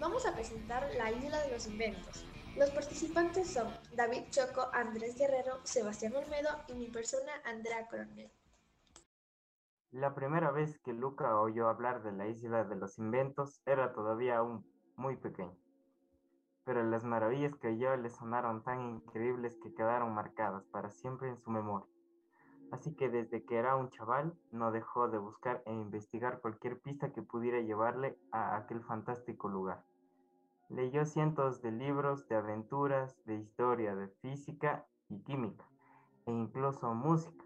vamos a presentar la Isla de los Inventos. Los participantes son David Choco, Andrés Guerrero, Sebastián Olmedo y mi persona Andrea Coronel. La primera vez que Luca oyó hablar de la Isla de los Inventos era todavía aún muy pequeño, pero las maravillas que oyó le sonaron tan increíbles que quedaron marcadas para siempre en su memoria. Así que desde que era un chaval no dejó de buscar e investigar cualquier pista que pudiera llevarle a aquel fantástico lugar. Leyó cientos de libros de aventuras, de historia, de física y química, e incluso música,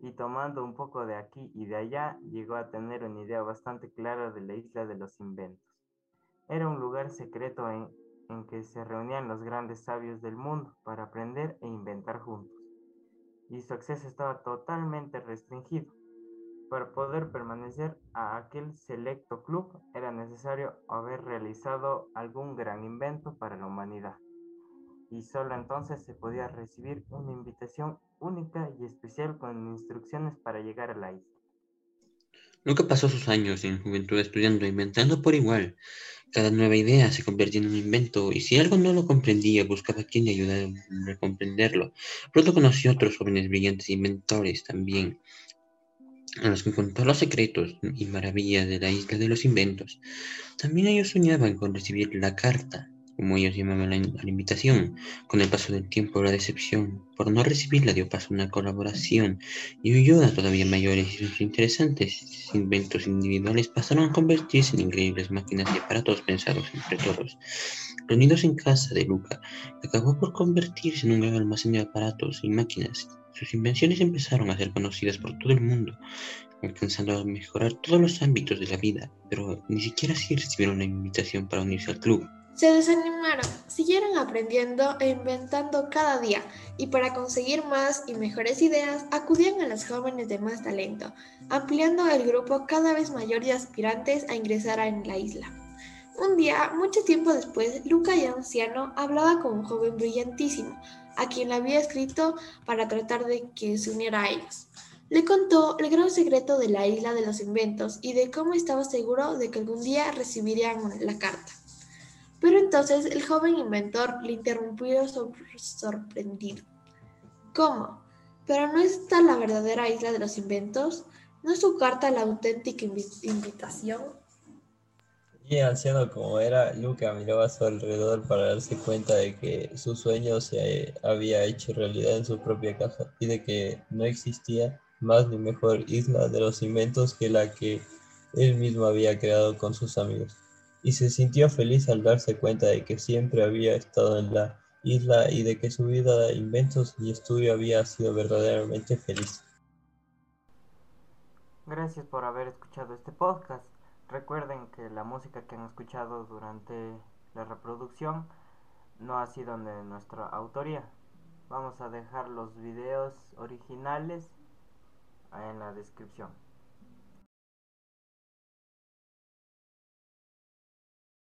y tomando un poco de aquí y de allá, llegó a tener una idea bastante clara de la isla de los inventos. Era un lugar secreto en, que se reunían los grandes sabios del mundo para aprender e inventar juntos y su acceso estaba totalmente restringido. Para poder permanecer a aquel selecto club era necesario haber realizado algún gran invento para la humanidad. Y solo entonces se podía recibir una invitación única y especial con instrucciones para llegar a la isla. Nunca pasó sus años en juventud estudiando e inventando por igual. Cada nueva idea se convertía en un invento y si algo no lo comprendía buscaba quien le ayudara a comprenderlo. Pronto conoció a otros jóvenes brillantes inventores también, a los que contó los secretos y maravillas de la isla de los inventos. También ellos soñaban con recibir la carta como ellos llamaban la, la, invitación. Con el paso del tiempo, la decepción por no recibirla dio paso a una colaboración y ayuda todavía mayores y interesantes inventos individuales pasaron a convertirse en increíbles máquinas y aparatos pensados entre todos. Reunidos en casa de Luca, acabó por convertirse en un gran almacén de aparatos y máquinas. Sus invenciones empezaron a ser conocidas por todo el mundo, alcanzando a mejorar todos los ámbitos de la vida, pero ni siquiera así recibieron una invitación para unirse al club. Se desanimaron, siguieron aprendiendo e inventando cada día y para conseguir más y mejores ideas acudían a las jóvenes de más talento, ampliando el grupo cada vez mayor de aspirantes a ingresar en la isla. Un día, mucho tiempo después, Luca ya anciano hablaba con un joven brillantísimo, a quien le había escrito para tratar de que se uniera a ellos. Le contó el gran secreto de la isla de los inventos y de cómo estaba seguro de que algún día recibirían la carta. Entonces el joven inventor le interrumpió sorprendido. ¿Cómo? ¿Pero no está la verdadera isla de los inventos? ¿No es su carta la auténtica invitación? Y anciano como era, Luca miraba a su alrededor para darse cuenta de que su sueño se había hecho realidad en su propia casa y de que no existía más ni mejor isla de los inventos que la que él mismo había creado con sus amigos y se sintió feliz al darse cuenta de que siempre había estado en la isla y de que su vida de inventos y estudio había sido verdaderamente feliz. Gracias por haber escuchado este podcast. Recuerden que la música que han escuchado durante la reproducción no ha sido de nuestra autoría. Vamos a dejar los videos originales en la descripción.